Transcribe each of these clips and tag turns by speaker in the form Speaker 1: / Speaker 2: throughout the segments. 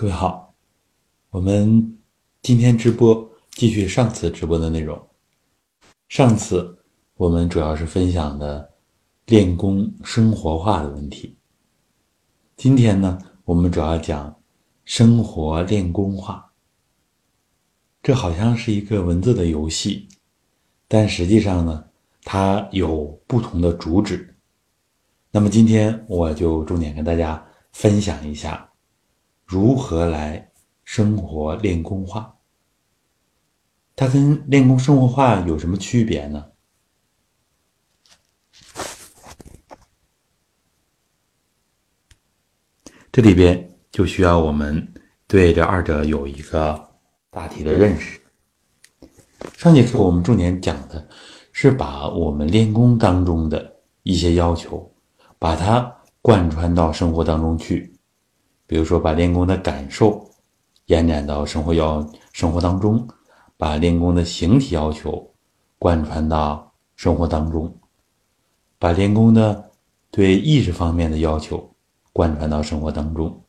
Speaker 1: 各位好，我们今天直播继续上次直播的内容。上次我们主要是分享的练功生活化的问题。今天呢，我们主要讲生活练功化。这好像是一个文字的游戏，但实际上呢，它有不同的主旨。那么今天我就重点跟大家分享一下。如何来生活练功化？它跟练功生活化有什么区别呢？这里边就需要我们对这二者有一个大体的认识。上节课我们重点讲的是把我们练功当中的一些要求，把它贯穿到生活当中去。比如说，把练功的感受延展到生活要生活当中，把练功的形体要求贯穿到生活当中，把练功的对意识方面的要求贯穿到生活当中。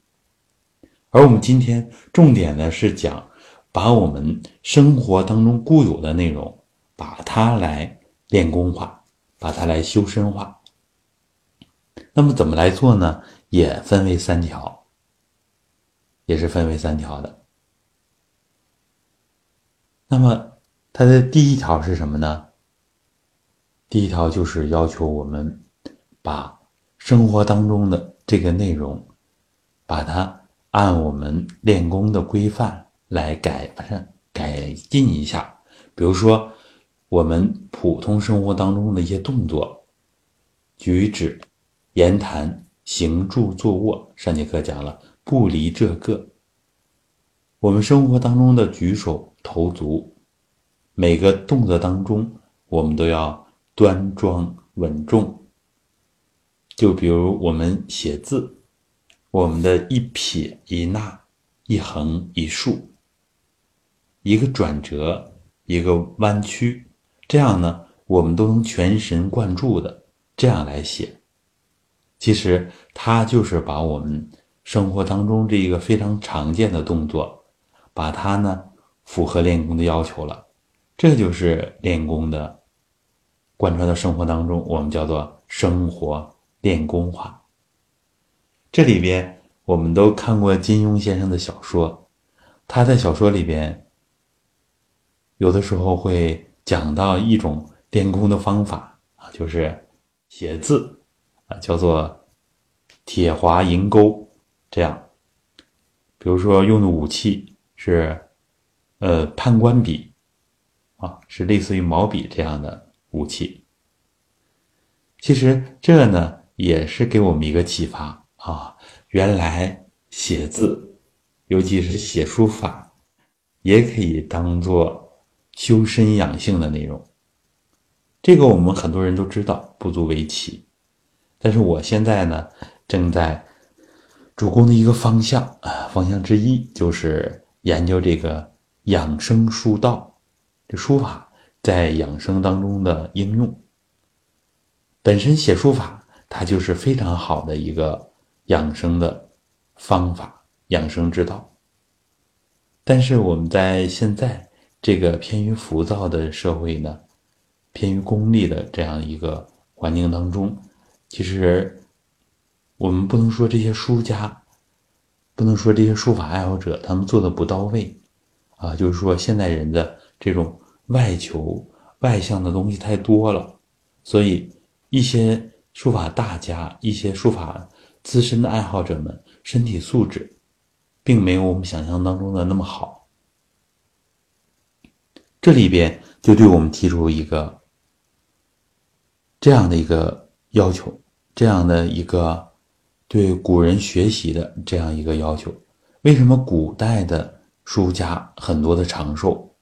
Speaker 1: 而我们今天重点呢是讲，把我们生活当中固有的内容，把它来练功化，把它来修身化。那么怎么来做呢？也分为三条。也是分为三条的。那么，它的第一条是什么呢？第一条就是要求我们把生活当中的这个内容，把它按我们练功的规范来改善、改进一下。比如说，我们普通生活当中的一些动作、举止、言谈、行住坐卧，上节课讲了。不离这个，我们生活当中的举手投足，每个动作当中，我们都要端庄稳重。就比如我们写字，我们的一撇一捺，一横一竖，一个转折，一个弯曲，这样呢，我们都能全神贯注的这样来写。其实，它就是把我们。生活当中这一个非常常见的动作，把它呢符合练功的要求了，这就是练功的贯穿到生活当中，我们叫做生活练功化。这里边我们都看过金庸先生的小说，他在小说里边有的时候会讲到一种练功的方法啊，就是写字啊，叫做铁划银钩。这样，比如说用的武器是，呃，判官笔，啊，是类似于毛笔这样的武器。其实这呢，也是给我们一个启发啊，原来写字，尤其是写书法，也可以当做修身养性的内容。这个我们很多人都知道，不足为奇。但是我现在呢，正在。主攻的一个方向啊，方向之一就是研究这个养生书道，这书法在养生当中的应用。本身写书法，它就是非常好的一个养生的方法、养生之道。但是我们在现在这个偏于浮躁的社会呢，偏于功利的这样一个环境当中，其实。我们不能说这些书家，不能说这些书法爱好者他们做的不到位，啊，就是说现代人的这种外求外向的东西太多了，所以一些书法大家、一些书法资深的爱好者们身体素质，并没有我们想象当中的那么好。这里边就对我们提出一个这样的一个要求，这样的一个。对古人学习的这样一个要求，为什么古代的书家很多的长寿？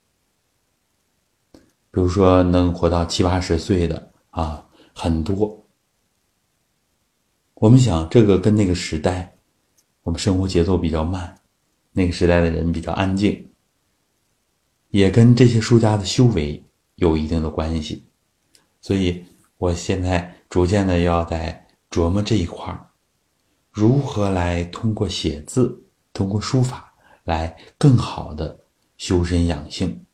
Speaker 1: 比如说能活到七八十岁的啊，很多。我们想，这个跟那个时代，我们生活节奏比较慢，那个时代的人比较安静，也跟这些书家的修为有一定的关系。所以，我现在逐渐的要在琢磨这一块儿。如何来通过写字，通过书法来更好的修身养性，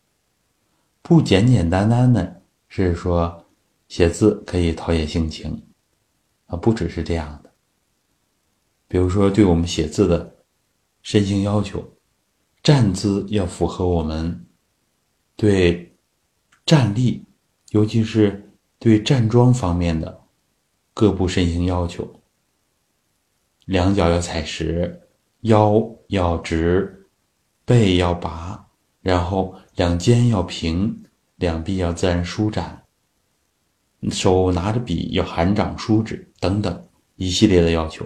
Speaker 1: 不简简单单的是说写字可以陶冶性情啊，不只是这样的。比如说，对我们写字的身形要求，站姿要符合我们对站立，尤其是对站桩方面的各部身形要求。两脚要踩实，腰要直，背要拔，然后两肩要平，两臂要自然舒展，手拿着笔要含掌舒指等等一系列的要求。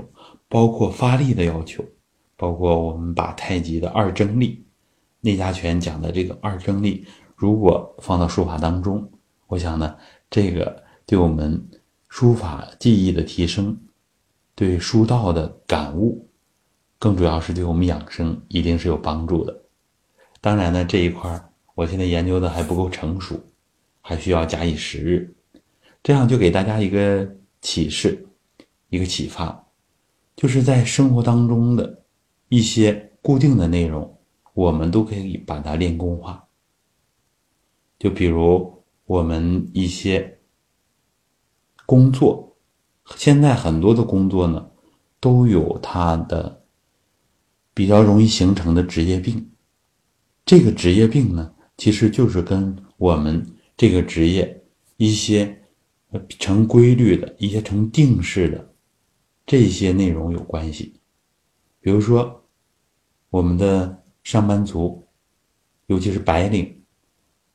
Speaker 1: 包括发力的要求，包括我们把太极的二正力、内家拳讲的这个二正力，如果放到书法当中，我想呢，这个对我们书法技艺的提升，对书道的感悟，更主要是对我们养生一定是有帮助的。当然呢，这一块我现在研究的还不够成熟，还需要假以时日。这样就给大家一个启示，一个启发。就是在生活当中的一些固定的内容，我们都可以把它练功化。就比如我们一些工作，现在很多的工作呢，都有它的比较容易形成的职业病。这个职业病呢，其实就是跟我们这个职业一些成规律的一些成定式的。这些内容有关系，比如说，我们的上班族，尤其是白领，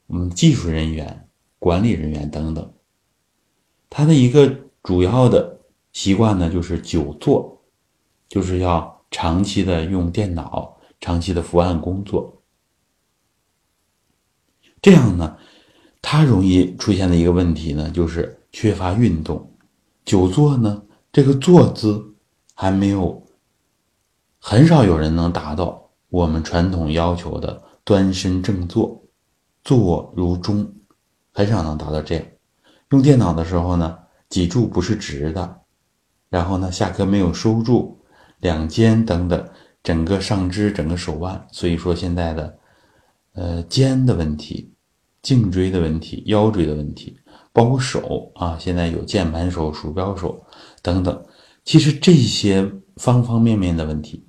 Speaker 1: 我们技术人员、管理人员等等，他的一个主要的习惯呢，就是久坐，就是要长期的用电脑，长期的伏案工作。这样呢，他容易出现的一个问题呢，就是缺乏运动，久坐呢。这个坐姿还没有，很少有人能达到我们传统要求的端身正坐，坐如钟，很少能达到这样。用电脑的时候呢，脊柱不是直的，然后呢，下颌没有收住，两肩等等，整个上肢、整个手腕，所以说现在的，呃，肩的问题、颈椎的问题、腰椎的问题。包括手啊，现在有键盘手、鼠标手等等，其实这些方方面面的问题，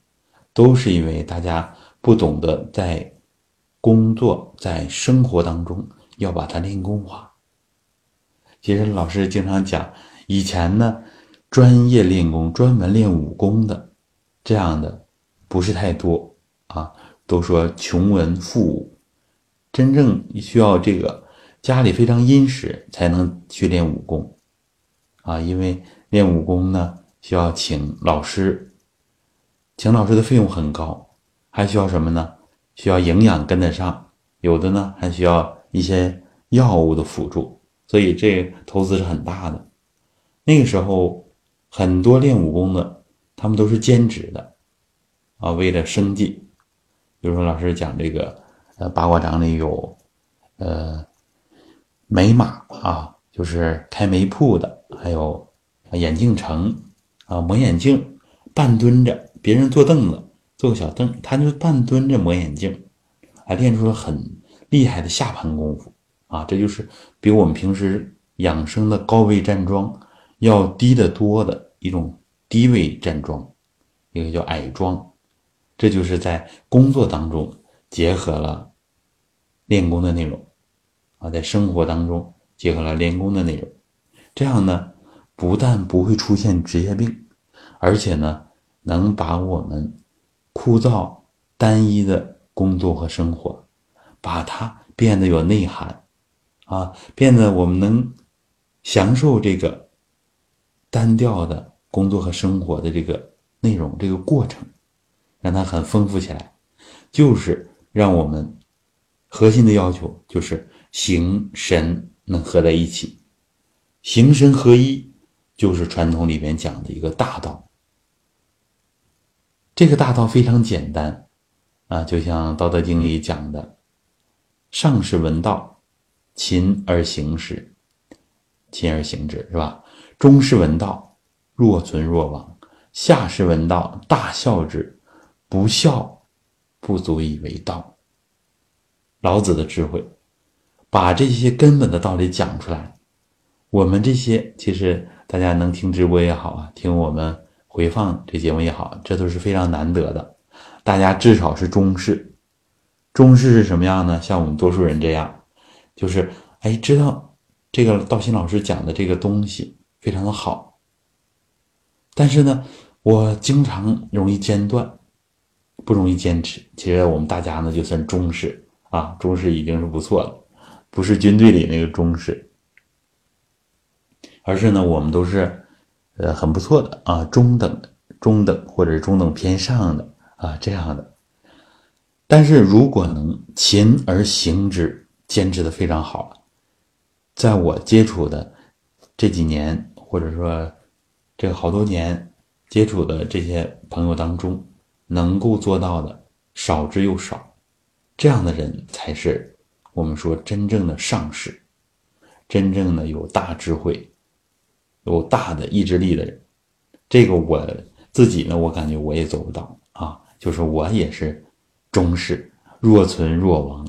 Speaker 1: 都是因为大家不懂得在工作、在生活当中要把它练功化。其实老师经常讲，以前呢，专业练功、专门练武功的这样的不是太多啊，都说穷文富武，真正需要这个。家里非常殷实，才能去练武功，啊，因为练武功呢需要请老师，请老师的费用很高，还需要什么呢？需要营养跟得上，有的呢还需要一些药物的辅助，所以这投资是很大的。那个时候，很多练武功的，他们都是兼职的，啊，为了生计。比如说老师讲这个，呃，八卦掌里有，呃。美马啊，就是开煤铺的，还有眼镜城啊，磨眼镜，半蹲着，别人坐凳子，坐个小凳，他就半蹲着磨眼镜，还练出了很厉害的下盘功夫啊！这就是比我们平时养生的高位站桩要低得多的一种低位站桩，一个叫矮桩，这就是在工作当中结合了练功的内容。啊在生活当中结合了练功的内容，这样呢，不但不会出现职业病，而且呢，能把我们枯燥单一的工作和生活，把它变得有内涵，啊，变得我们能享受这个单调的工作和生活的这个内容，这个过程，让它很丰富起来，就是让我们核心的要求就是。形神能合在一起，形神合一就是传统里面讲的一个大道。这个大道非常简单啊，就像《道德经》里讲的：“上士闻道，勤而行之，勤而行之，是吧？中士闻道，若存若亡；下士闻道，大孝之，不孝，不足以为道。老子的智慧，把这些根本的道理讲出来。我们这些其实大家能听直播也好啊，听我们回放这节目也好，这都是非常难得的。大家至少是中士，中士是什么样呢？像我们多数人这样，就是哎，知道这个道心老师讲的这个东西非常的好，但是呢，我经常容易间断。不容易坚持。其实我们大家呢，就算中士啊，中士已经是不错了，不是军队里那个中士，而是呢，我们都是呃很不错的啊，中等的、中等或者是中等偏上的啊这样的。但是如果能勤而行之，坚持的非常好了，在我接触的这几年，或者说这个好多年接触的这些朋友当中。能够做到的少之又少，这样的人才是我们说真正的上士，真正的有大智慧、有大的意志力的人。这个我自己呢，我感觉我也做不到啊。就是我也是中士，若存若亡。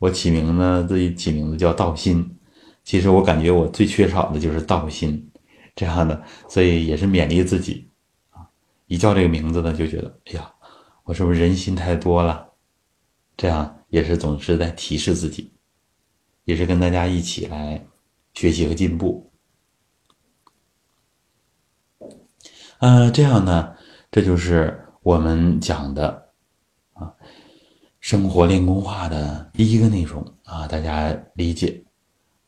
Speaker 1: 我起名呢，自己起名字叫道心。其实我感觉我最缺少的就是道心，这样的，所以也是勉励自己。一叫这个名字呢，就觉得哎呀，我是不是人心太多了？这样也是总是在提示自己，也是跟大家一起来学习和进步。嗯，这样呢，这就是我们讲的，生活练功化的第一个内容啊，大家理解，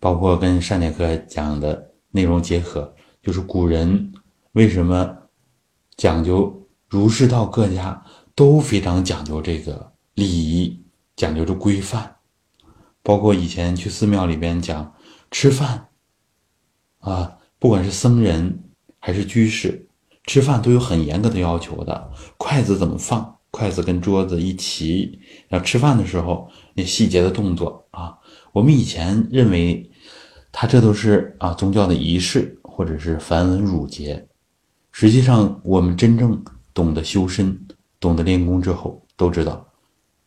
Speaker 1: 包括跟上节课讲的内容结合，就是古人为什么。讲究儒释道各家都非常讲究这个礼仪，讲究着规范，包括以前去寺庙里边讲吃饭，啊，不管是僧人还是居士，吃饭都有很严格的要求的，筷子怎么放，筷子跟桌子一齐，要吃饭的时候那细节的动作啊，我们以前认为，他这都是啊宗教的仪式或者是繁文缛节。实际上，我们真正懂得修身、懂得练功之后，都知道，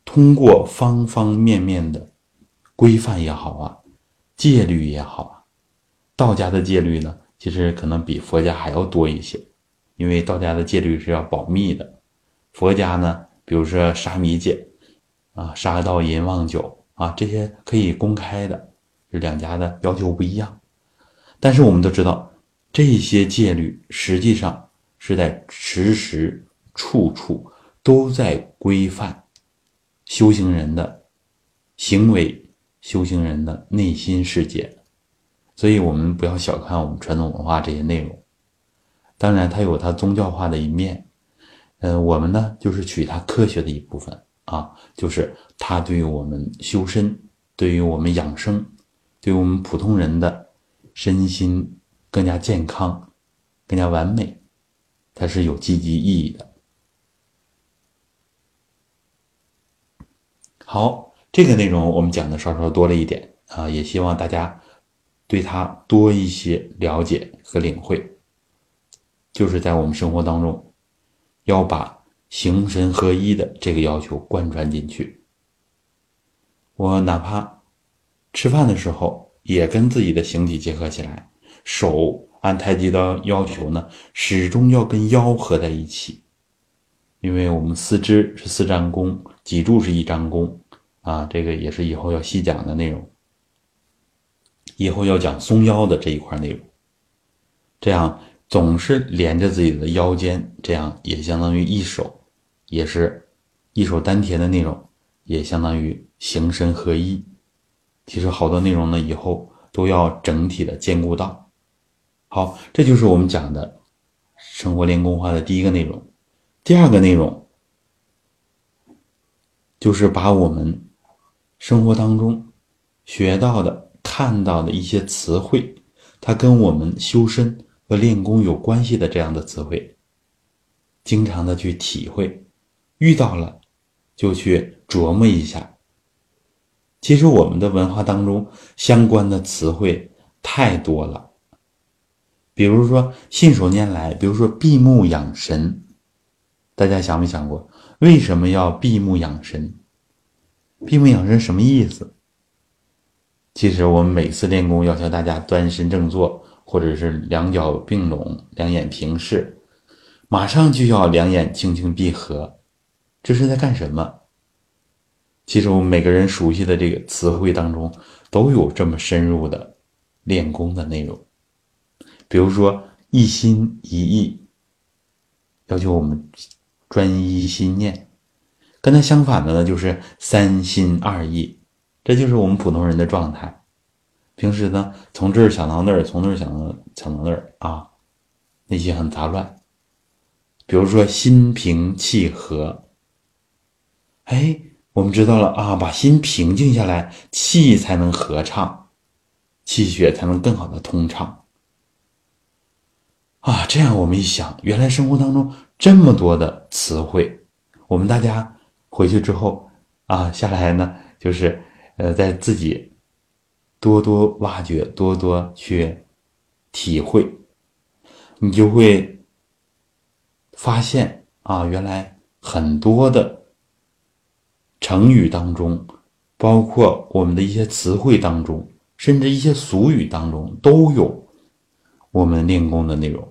Speaker 1: 通过方方面面的规范也好啊，戒律也好啊，道家的戒律呢，其实可能比佛家还要多一些，因为道家的戒律是要保密的，佛家呢，比如说沙弥戒啊，杀盗淫妄酒啊，这些可以公开的，这两家的要求不一样，但是我们都知道。这些戒律实际上是在时时处处都在规范修行人的行为、修行人的内心世界，所以我们不要小看我们传统文化这些内容。当然，它有它宗教化的一面，嗯，我们呢就是取它科学的一部分啊，就是它对于我们修身、对于我们养生、对于我们普通人的身心。更加健康，更加完美，它是有积极意义的。好，这个内容我们讲的稍稍多了一点啊，也希望大家对它多一些了解和领会。就是在我们生活当中，要把形神合一的这个要求贯穿进去。我哪怕吃饭的时候，也跟自己的形体结合起来。手按太极的要求呢，始终要跟腰合在一起，因为我们四肢是四张弓，脊柱是一张弓，啊，这个也是以后要细讲的内容。以后要讲松腰的这一块内容，这样总是连着自己的腰间，这样也相当于一手，也是一手丹田的内容，也相当于形神合一。其实好多内容呢，以后都要整体的兼顾到。好，这就是我们讲的生活练功化的第一个内容。第二个内容就是把我们生活当中学到的、看到的一些词汇，它跟我们修身和练功有关系的这样的词汇，经常的去体会，遇到了就去琢磨一下。其实我们的文化当中相关的词汇太多了。比如说信手拈来，比如说闭目养神，大家想没想过？为什么要闭目养神？闭目养神什么意思？其实我们每次练功要求大家端身正坐，或者是两脚并拢，两眼平视，马上就要两眼轻轻闭合，这是在干什么？其实我们每个人熟悉的这个词汇当中，都有这么深入的练功的内容。比如说一心一意，要求我们专一心念；跟它相反的呢，就是三心二意，这就是我们普通人的状态。平时呢，从这儿想到那儿，从那儿想到想到那儿啊，内心很杂乱。比如说心平气和，哎。我们知道了啊，把心平静下来，气才能合畅，气血才能更好的通畅。啊，这样我们一想，原来生活当中这么多的词汇，我们大家回去之后啊，下来呢，就是呃，在自己多多挖掘，多多去体会，你就会发现啊，原来很多的。成语当中，包括我们的一些词汇当中，甚至一些俗语当中，都有我们练功的内容。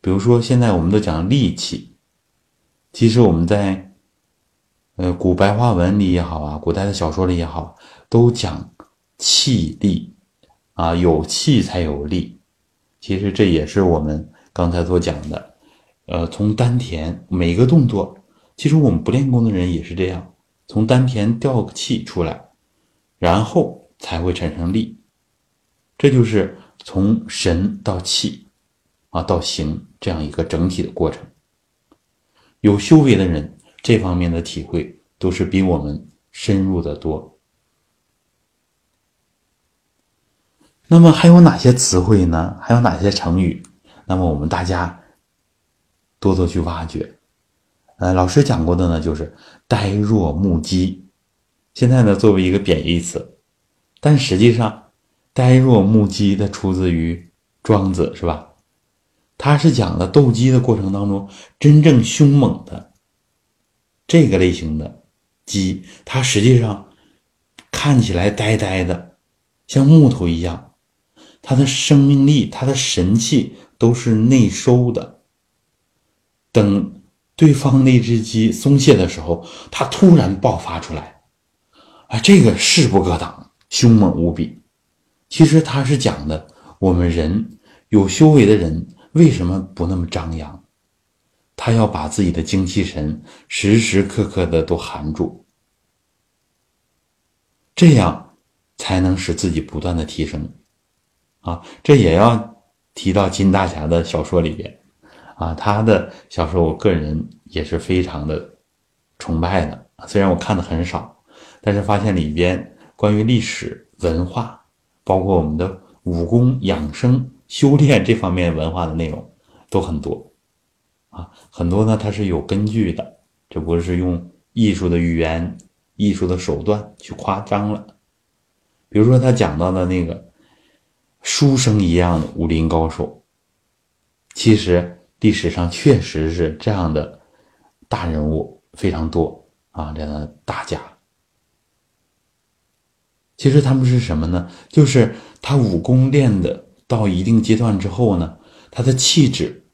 Speaker 1: 比如说，现在我们都讲力气，其实我们在呃古白话文里也好啊，古代的小说里也好，都讲气力啊，有气才有力。其实这也是我们刚才所讲的，呃，从丹田每个动作，其实我们不练功的人也是这样。从丹田调个气出来，然后才会产生力，这就是从神到气，啊到形这样一个整体的过程。有修为的人，这方面的体会都是比我们深入的多。那么还有哪些词汇呢？还有哪些成语？那么我们大家多多去挖掘。呃，老师讲过的呢，就是呆若木鸡。现在呢，作为一个贬义词，但实际上，呆若木鸡的出自于庄子，是吧？他是讲的斗鸡的过程当中，真正凶猛的这个类型的鸡，它实际上看起来呆呆的，像木头一样，它的生命力、它的神气都是内收的。等。对方那只鸡松懈的时候，它突然爆发出来，啊，这个势不可挡，凶猛无比。其实他是讲的，我们人有修为的人为什么不那么张扬？他要把自己的精气神时时刻刻的都含住，这样才能使自己不断的提升。啊，这也要提到金大侠的小说里边。啊，他的小说我个人也是非常的崇拜的。虽然我看的很少，但是发现里边关于历史文化，包括我们的武功养生、修炼这方面文化的内容都很多。啊，很多呢，它是有根据的，这不是用艺术的语言、艺术的手段去夸张了。比如说他讲到的那个书生一样的武林高手，其实。历史上确实是这样的大人物非常多啊，这样的大家。其实他们是什么呢？就是他武功练的到一定阶段之后呢，他的气质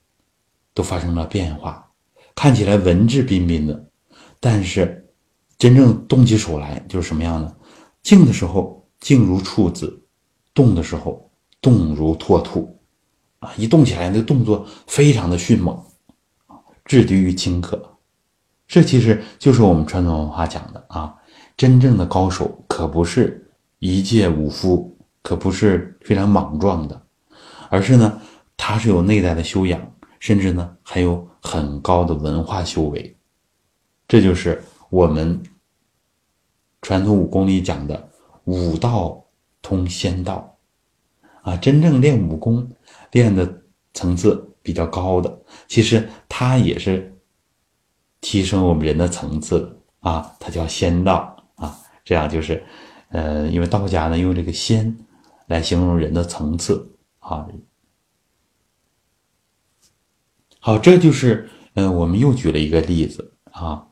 Speaker 1: 都发生了变化，看起来文质彬彬的，但是真正动起手来就是什么样呢？静的时候静如处子，动的时候动如脱兔。啊，一动起来，那个动作非常的迅猛，啊至敌于顷刻。这其实就是我们传统文化讲的啊，真正的高手可不是一介武夫，可不是非常莽撞的，而是呢，他是有内在的修养，甚至呢还有很高的文化修为。这就是我们传统武功里讲的武道通仙道啊，真正练武功。练的层次比较高的，其实它也是提升我们人的层次啊，它叫仙道啊。这样就是，呃，因为道家呢用这个仙来形容人的层次啊。好，这就是，嗯，我们又举了一个例子，啊，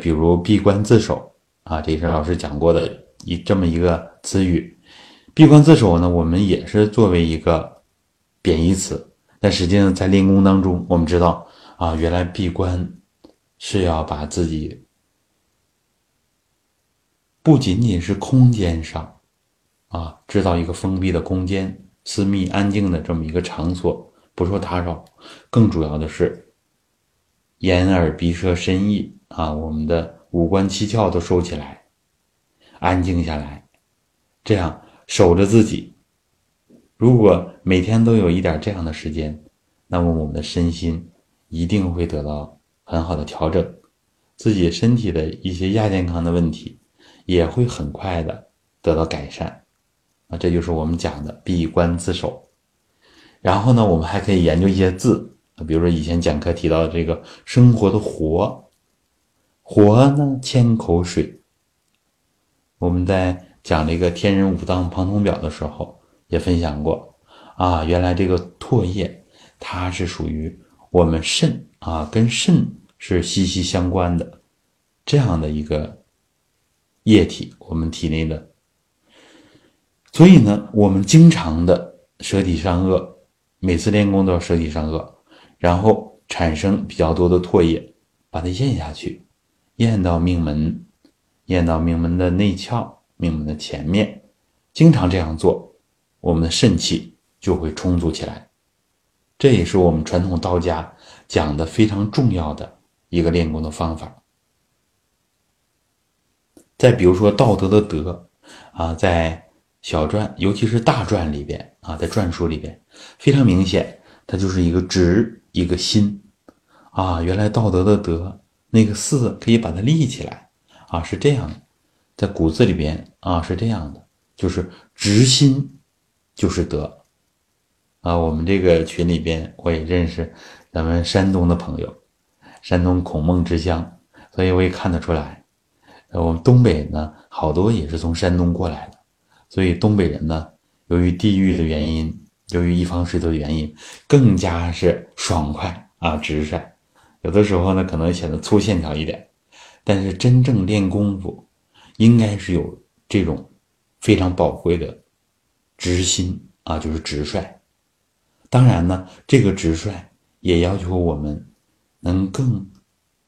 Speaker 1: 比如闭关自守啊，这是老师讲过的一这么一个词语。闭关自守呢，我们也是作为一个贬义词，但实际上在练功当中，我们知道啊，原来闭关是要把自己不仅仅是空间上啊，制造一个封闭的空间、私密安静的这么一个场所，不受打扰，更主要的是眼耳鼻舌身意啊，我们的五官七窍都收起来，安静下来，这样。守着自己，如果每天都有一点这样的时间，那么我们的身心一定会得到很好的调整，自己身体的一些亚健康的问题也会很快的得到改善。啊，这就是我们讲的闭关自守。然后呢，我们还可以研究一些字，比如说以前讲课提到的这个生活的活，活呢千口水，我们在。讲这个天人五脏庞通表的时候，也分享过啊，原来这个唾液它是属于我们肾啊，跟肾是息息相关的这样的一个液体，我们体内的。所以呢，我们经常的舌体上颚，每次练功都要舌体上颚，然后产生比较多的唾液，把它咽下去，咽到命门，咽到命门的内窍。命门的前面，经常这样做，我们的肾气就会充足起来。这也是我们传统道家讲的非常重要的一个练功的方法。再比如说道德的德啊，在小篆，尤其是大篆里边啊，在篆书里边非常明显，它就是一个直一个心啊。原来道德的德那个四可以把它立起来啊，是这样的。在骨子里边啊，是这样的，就是直心就是德啊。我们这个群里边，我也认识咱们山东的朋友，山东孔孟之乡，所以我也看得出来。我们东北呢，好多也是从山东过来的，所以东北人呢，由于地域的原因，由于一方水土的原因，更加是爽快啊，直率。有的时候呢，可能显得粗线条一点，但是真正练功夫。应该是有这种非常宝贵的直心啊，就是直率。当然呢，这个直率也要求我们能更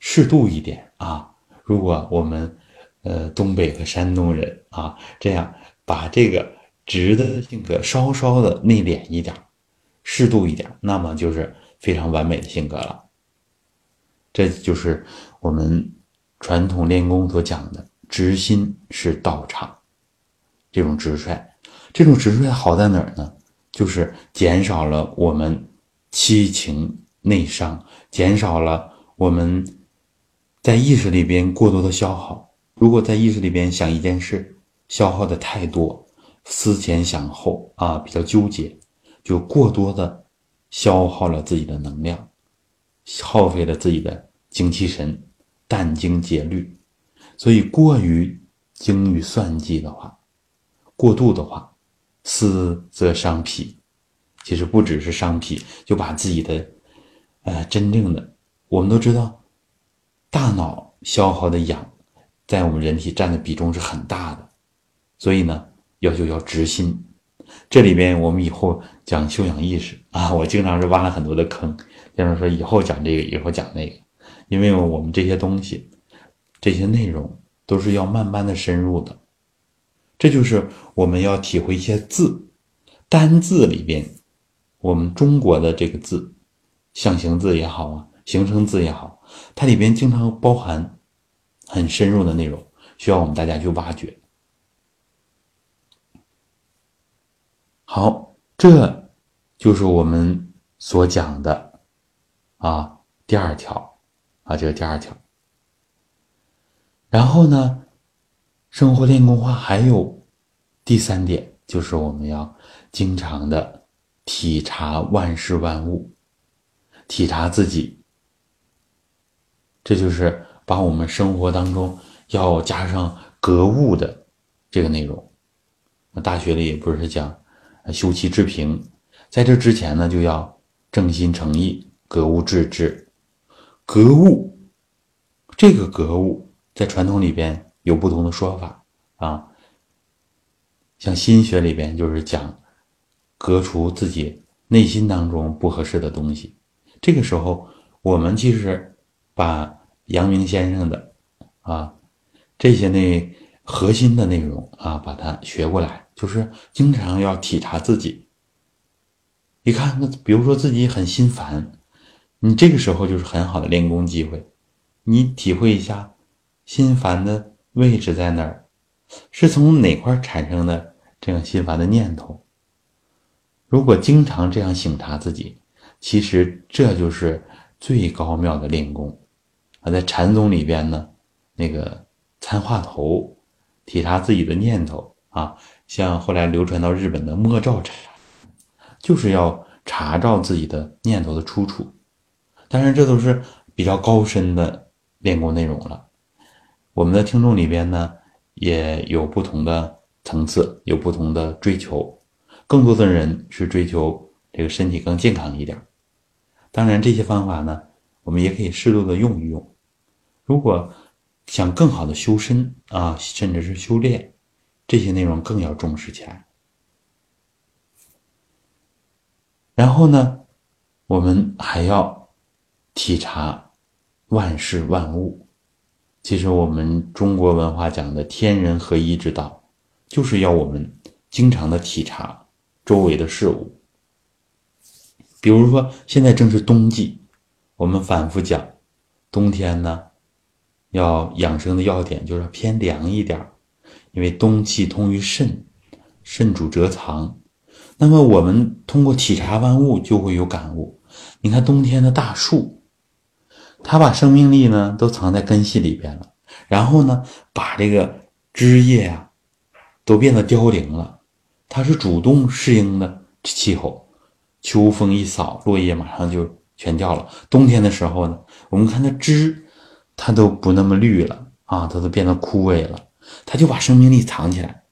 Speaker 1: 适度一点啊。如果我们呃东北和山东人啊这样把这个直的性格稍稍的内敛一点，适度一点，那么就是非常完美的性格了。这就是我们传统练功所讲的。直心是道场，这种直率，这种直率好在哪儿呢？就是减少了我们七情内伤，减少了我们在意识里边过多的消耗。如果在意识里边想一件事，消耗的太多，思前想后啊，比较纠结，就过多的消耗了自己的能量，耗费了自己的精气神，殚精竭虑。所以，过于精于算计的话，过度的话，思则伤脾。其实不只是伤脾，就把自己的，呃，真正的，我们都知道，大脑消耗的氧，在我们人体占的比重是很大的。所以呢，要求要直心。这里边我们以后讲修养意识啊，我经常是挖了很多的坑，比方说以后讲这个，以后讲那个，因为我们这些东西。这些内容都是要慢慢的深入的，这就是我们要体会一些字，单字里边，我们中国的这个字，象形字也好啊，形声字也好，它里边经常包含很深入的内容，需要我们大家去挖掘。好，这就是我们所讲的啊，第二条啊，这个第二条。然后呢，生活练功话还有第三点，就是我们要经常的体察万事万物，体察自己。这就是把我们生活当中要加上格物的这个内容。那大学里也不是讲修齐治平，在这之前呢，就要正心诚意，格物致知，格物。这个格物在传统里边有不同的说法啊，像心学里边就是讲革除自己内心当中不合适的东西。这个时候，我们其实把阳明先生的啊这些内核心的内容啊，把它学过来，就是经常要体察自己。你看，那比如说自己很心烦，你这个时候就是很好的练功机会。你体会一下，心烦的位置在哪儿？是从哪块产生的这样心烦的念头？如果经常这样醒察自己，其实这就是最高妙的练功啊！在禅宗里边呢，那个参话头，体察自己的念头啊，像后来流传到日本的摸照禅，就是要查照自己的念头的出处。当然，这都是比较高深的。练功内容了，我们的听众里边呢也有不同的层次，有不同的追求，更多的人是追求这个身体更健康一点。当然，这些方法呢，我们也可以适度的用一用。如果想更好的修身啊，甚至是修炼，这些内容更要重视起来。然后呢，我们还要体察。万事万物，其实我们中国文化讲的天人合一之道，就是要我们经常的体察周围的事物。比如说，现在正是冬季，我们反复讲，冬天呢，要养生的要点就是偏凉一点因为冬气通于肾，肾主折藏。那么我们通过体察万物，就会有感悟。你看冬天的大树。他把生命力呢都藏在根系里边了，然后呢，把这个枝叶啊都变得凋零了。它是主动适应的气候，秋风一扫，落叶马上就全掉了。冬天的时候呢，我们看它枝，它都不那么绿了啊，它都变得枯萎了。它就把生命力藏起来。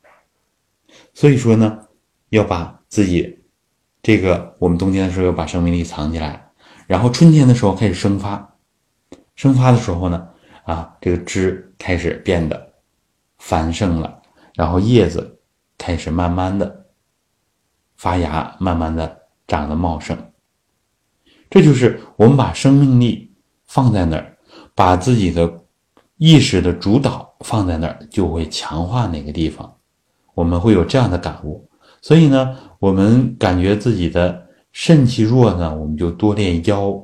Speaker 1: 所以说呢，要把自己这个我们冬天的时候要把生命力藏起来，然后春天的时候开始生发。生发的时候呢，啊，这个枝开始变得繁盛了，然后叶子开始慢慢的发芽，慢慢的长得茂盛。这就是我们把生命力放在那儿，把自己的意识的主导放在那儿，就会强化哪个地方，我们会有这样的感悟。所以呢，我们感觉自己的肾气弱呢，我们就多练腰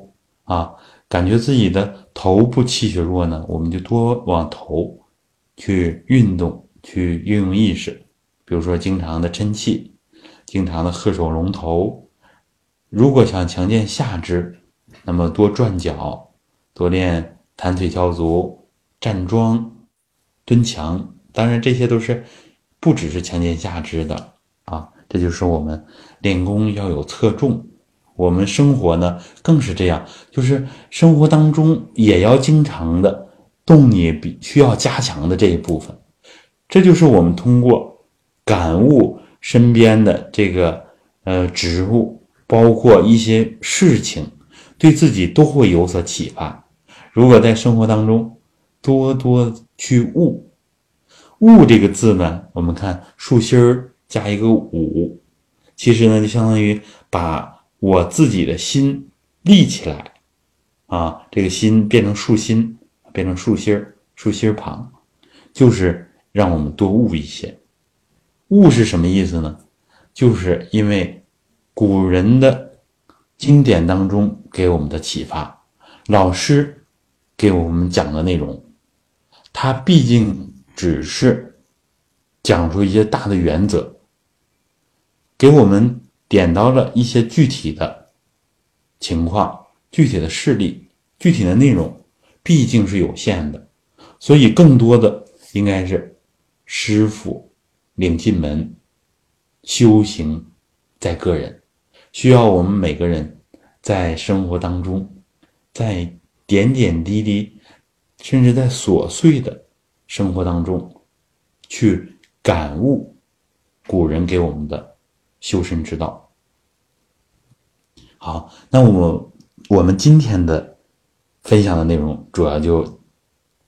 Speaker 1: 啊。感觉自己的头部气血弱呢，我们就多往头去运动，去运用意识。比如说，经常的抻气，经常的合手龙头。如果想强健下肢，那么多转脚，多练弹腿翘足、站桩、蹲墙。当然，这些都是不只是强健下肢的啊，这就是我们练功要有侧重。我们生活呢，更是这样，就是生活当中也要经常的动你比需要加强的这一部分，这就是我们通过感悟身边的这个呃植物，包括一些事情，对自己都会有所启发。如果在生活当中多多去悟，悟这个字呢，我们看竖心儿加一个五，其实呢就相当于把。我自己的心立起来，啊，这个心变成竖心，变成竖心儿，竖心儿旁，就是让我们多悟一些。悟是什么意思呢？就是因为古人的经典当中给我们的启发，老师给我们讲的内容，它毕竟只是讲出一些大的原则，给我们。点到了一些具体的情况、具体的事例、具体的内容，毕竟是有限的，所以更多的应该是师傅领进门，修行在个人，需要我们每个人在生活当中，在点点滴滴，甚至在琐碎的生活当中，去感悟古人给我们的。修身之道。好，那我我们今天的分享的内容主要就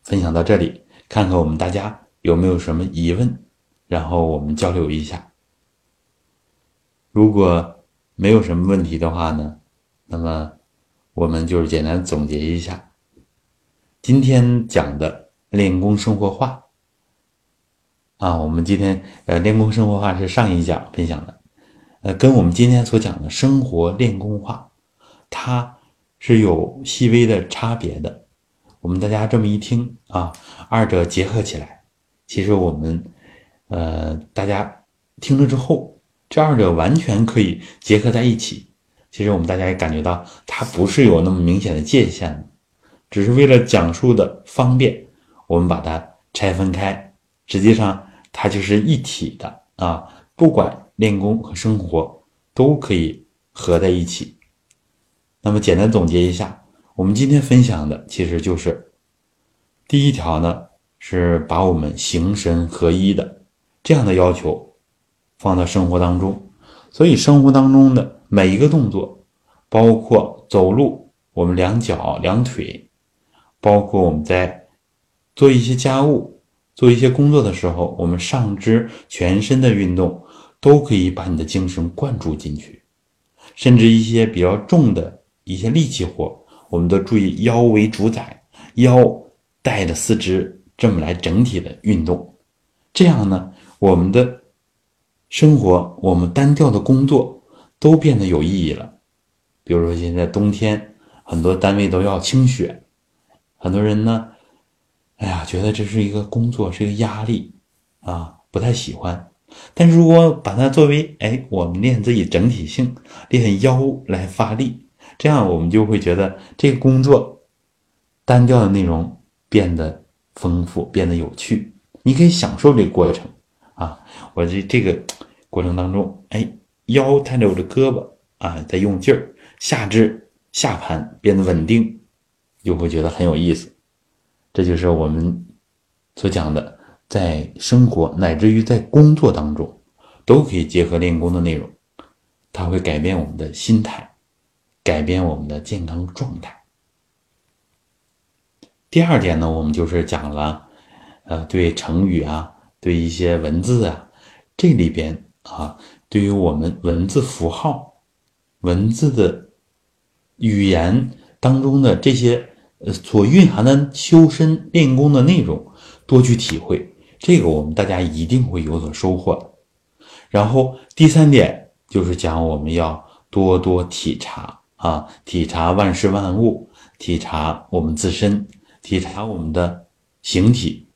Speaker 1: 分享到这里，看看我们大家有没有什么疑问，然后我们交流一下。如果没有什么问题的话呢，那么我们就是简单总结一下今天讲的练功生活化啊。我们今天呃练功生活化是上一讲分享的，呃，跟我们今天所讲的生活练功化，它是有细微的差别的。我们大家这么一听啊，二者结合起来，其实我们，呃，大家听了之后，这二者完全可以结合在一起。其实我们大家也感觉到，它不是有那么明显的界限，只是为了讲述的方便，我们把它拆分开。实际上，它就是一体的啊，不管练功和生活都可以合在一起。那么，简单总结一下。我们今天分享的其实就是第一条呢，是把我们形神合一的这样的要求放到生活当中。所以生活当中的每一个动作，包括走路，我们两脚两腿，包括我们在做一些家务、做一些工作的时候，我们上肢全身的运动，都可以把你的精神灌注进去。甚至一些比较重的一些力气活。我们都注意腰为主宰，腰带着四肢这么来整体的运动，这样呢，我们的生活，我们单调的工作都变得有意义了。比如说现在冬天，很多单位都要清雪，很多人呢，哎呀，觉得这是一个工作，是一个压力啊，不太喜欢。但如果把它作为，哎，我们练自己整体性，练腰来发力。这样我们就会觉得这个工作单调的内容变得丰富，变得有趣。你可以享受这个过程啊！我这这个过程当中，哎，腰抬着我的胳膊啊，在用劲儿，下肢下盘变得稳定，就会觉得很有意思。这就是我们所讲的，在生活乃至于在工作当中，都可以结合练功的内容，它会改变我们的心态。改变我们的健康状态。第二点呢，我们就是讲了，呃，对成语啊，对一些文字啊，这里边啊，对于我们文字符号、文字的语言当中的这些呃所蕴含的修身练功的内容，多去体会，这个我们大家一定会有所收获的。然后第三点就是讲我们要多多体察。啊，体察万事万物，体察我们自身，体察我们的形体，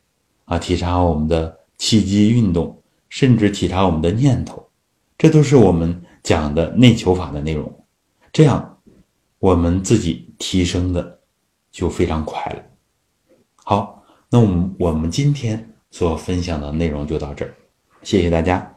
Speaker 1: 啊，体察我们的气机运动，甚至体察我们的念头，这都是我们讲的内求法的内容。这样，我们自己提升的就非常快了。好，那我们我们今天所分享的内容就到这儿，谢谢大家。